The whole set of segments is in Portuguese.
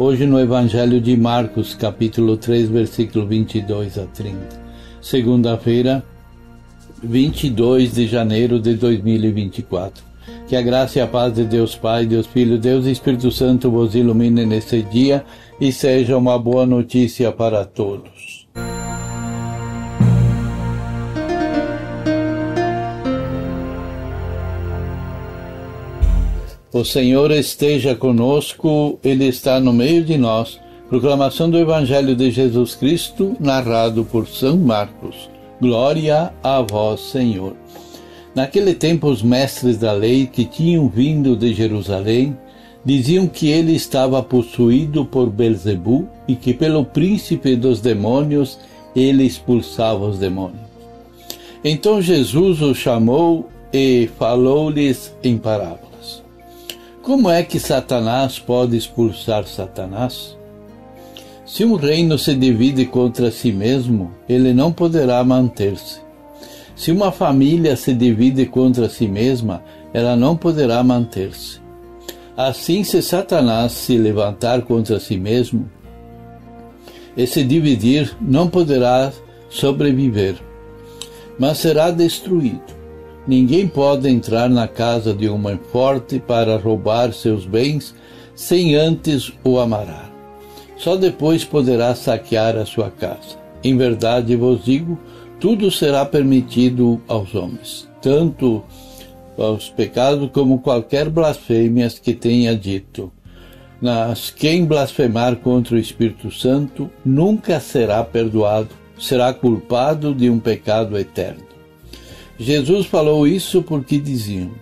Hoje no Evangelho de Marcos, capítulo 3, versículo 22 a 30. Segunda-feira, 22 de janeiro de 2024. Que a graça e a paz de Deus Pai, Deus Filho, Deus e Espírito Santo vos ilumine nesse dia e seja uma boa notícia para todos. O Senhor esteja conosco, Ele está no meio de nós. Proclamação do Evangelho de Jesus Cristo, narrado por São Marcos. Glória a vós, Senhor. Naquele tempo, os mestres da lei que tinham vindo de Jerusalém diziam que ele estava possuído por Belzebu e que pelo príncipe dos demônios ele expulsava os demônios. Então Jesus o chamou e falou-lhes em parábola. Como é que Satanás pode expulsar Satanás? Se um reino se divide contra si mesmo, ele não poderá manter-se. Se uma família se divide contra si mesma, ela não poderá manter-se. Assim, se Satanás se levantar contra si mesmo e se dividir, não poderá sobreviver, mas será destruído. Ninguém pode entrar na casa de um homem forte para roubar seus bens sem antes o amarrar. Só depois poderá saquear a sua casa. Em verdade vos digo, tudo será permitido aos homens, tanto aos pecados como qualquer blasfêmia que tenha dito. Mas quem blasfemar contra o Espírito Santo nunca será perdoado, será culpado de um pecado eterno. Jesus falou isso porque diziam: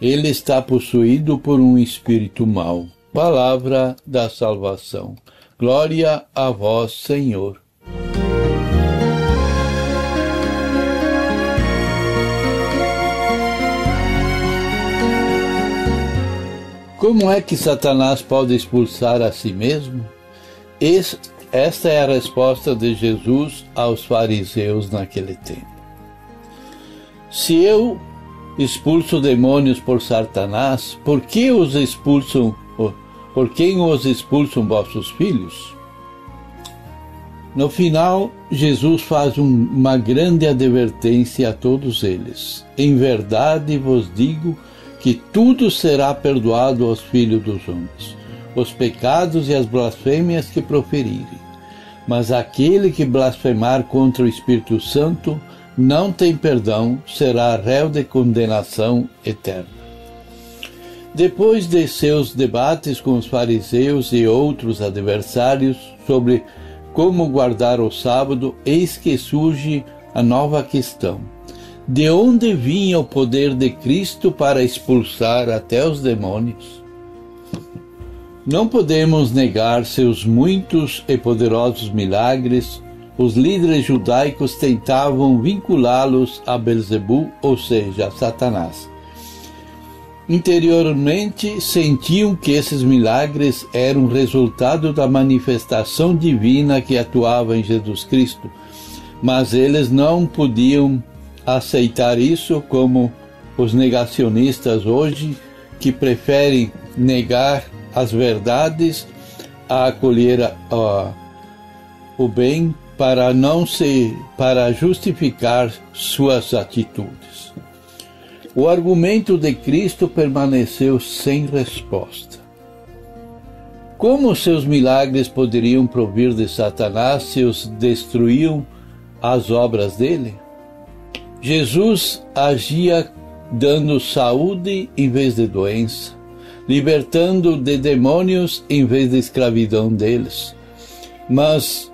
Ele está possuído por um espírito mau. Palavra da salvação. Glória a vós, Senhor. Como é que Satanás pode expulsar a si mesmo? esta é a resposta de Jesus aos fariseus naquele tempo. Se eu expulso demônios por Satanás, por que os expulsam? Por quem os expulsam vossos filhos? No final, Jesus faz um, uma grande advertência a todos eles. Em verdade vos digo que tudo será perdoado aos filhos dos homens, os pecados e as blasfêmias que proferirem. Mas aquele que blasfemar contra o Espírito Santo não tem perdão, será réu de condenação eterna. Depois de seus debates com os fariseus e outros adversários sobre como guardar o sábado, eis que surge a nova questão: de onde vinha o poder de Cristo para expulsar até os demônios? Não podemos negar seus muitos e poderosos milagres os líderes judaicos tentavam vinculá-los a Belzebu, ou seja, a Satanás. Interiormente sentiam que esses milagres eram resultado da manifestação divina que atuava em Jesus Cristo, mas eles não podiam aceitar isso como os negacionistas hoje, que preferem negar as verdades a acolher a, o bem para não se para justificar suas atitudes. O argumento de Cristo permaneceu sem resposta. Como seus milagres poderiam provir de Satanás se os destruíam as obras dele? Jesus agia dando saúde em vez de doença, libertando de demônios em vez de escravidão deles. Mas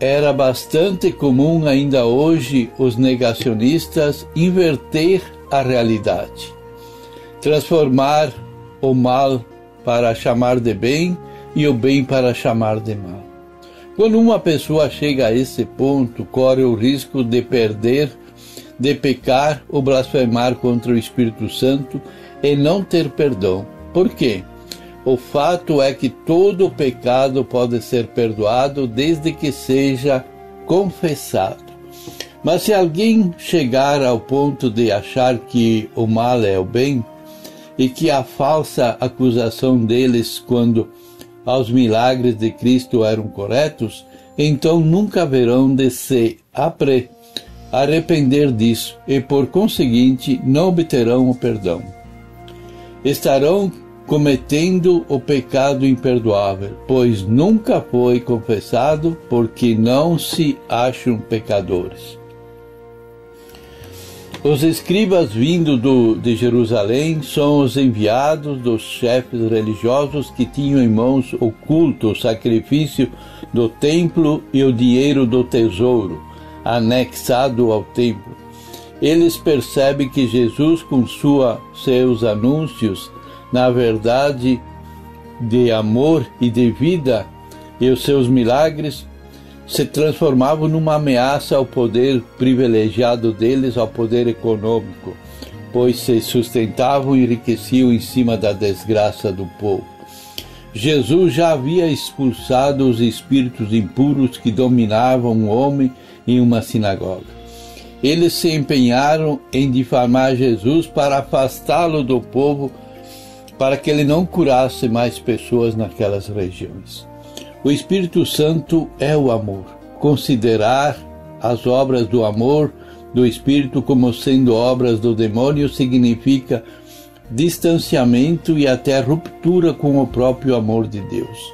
era bastante comum ainda hoje os negacionistas inverter a realidade, transformar o mal para chamar de bem e o bem para chamar de mal. Quando uma pessoa chega a esse ponto, corre o risco de perder, de pecar ou blasfemar contra o Espírito Santo e não ter perdão. Por quê? O fato é que todo pecado pode ser perdoado desde que seja confessado. Mas se alguém chegar ao ponto de achar que o mal é o bem e que a falsa acusação deles quando aos milagres de Cristo eram corretos, então nunca haverão de se apre, arrepender disso e, por conseguinte, não obterão o perdão. Estarão cometendo o pecado imperdoável, pois nunca foi confessado, porque não se acham pecadores. Os escribas vindo do, de Jerusalém são os enviados dos chefes religiosos que tinham em mãos o culto, o sacrifício do templo e o dinheiro do tesouro, anexado ao templo. Eles percebem que Jesus, com sua, seus anúncios, na verdade de amor e de vida, e os seus milagres, se transformavam numa ameaça ao poder privilegiado deles, ao poder econômico, pois se sustentavam e enriqueciam em cima da desgraça do povo. Jesus já havia expulsado os espíritos impuros que dominavam o homem em uma sinagoga. Eles se empenharam em difamar Jesus para afastá-lo do povo, para que ele não curasse mais pessoas naquelas regiões. O Espírito Santo é o amor. Considerar as obras do amor do Espírito como sendo obras do demônio significa distanciamento e até ruptura com o próprio amor de Deus.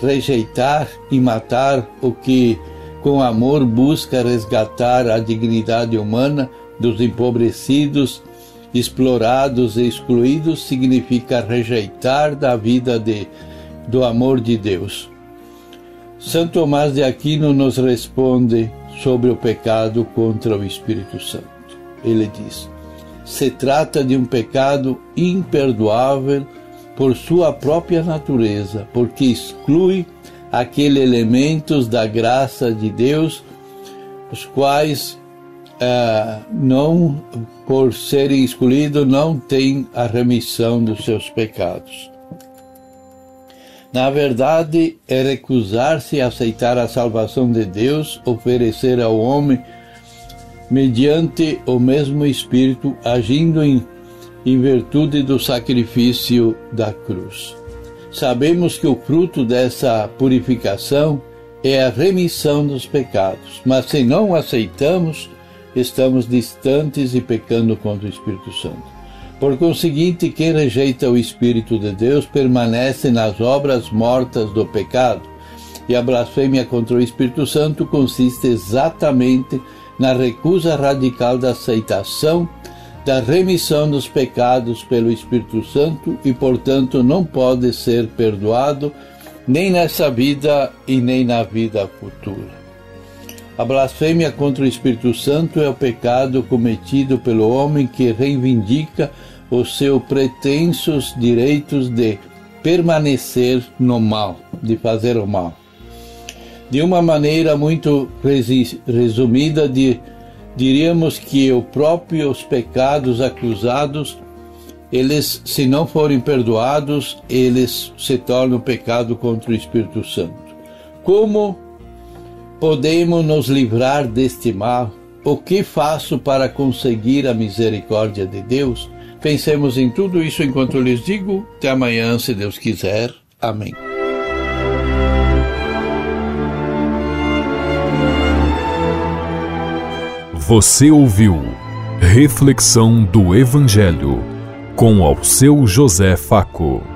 Rejeitar e matar o que com amor busca resgatar a dignidade humana dos empobrecidos, explorados e excluídos significa rejeitar da vida de, do amor de Deus. Santo Tomás de Aquino nos responde sobre o pecado contra o Espírito Santo. Ele diz: se trata de um pecado imperdoável por sua própria natureza, porque exclui aqueles elementos da graça de Deus, os quais, ah, não, por serem excluídos, não têm a remissão dos seus pecados. Na verdade, é recusar-se a aceitar a salvação de Deus, oferecer ao homem, mediante o mesmo Espírito, agindo em, em virtude do sacrifício da cruz. Sabemos que o fruto dessa purificação é a remissão dos pecados, mas se não aceitamos, estamos distantes e pecando contra o Espírito Santo. Por conseguinte, quem rejeita o Espírito de Deus permanece nas obras mortas do pecado. E a blasfêmia contra o Espírito Santo consiste exatamente na recusa radical da aceitação da remissão dos pecados pelo Espírito Santo e, portanto, não pode ser perdoado nem nessa vida e nem na vida futura. A blasfêmia contra o Espírito Santo é o pecado cometido pelo homem que reivindica os seus pretensos direitos de permanecer no mal, de fazer o mal. De uma maneira muito resumida, de, diríamos que os próprios pecados acusados, eles, se não forem perdoados, eles se tornam pecado contra o Espírito Santo. Como podemos nos livrar deste mal? O que faço para conseguir a misericórdia de Deus? Pensemos em tudo isso enquanto lhes digo. Até amanhã, se Deus quiser. Amém. Você ouviu Reflexão do Evangelho com ao seu José Faco.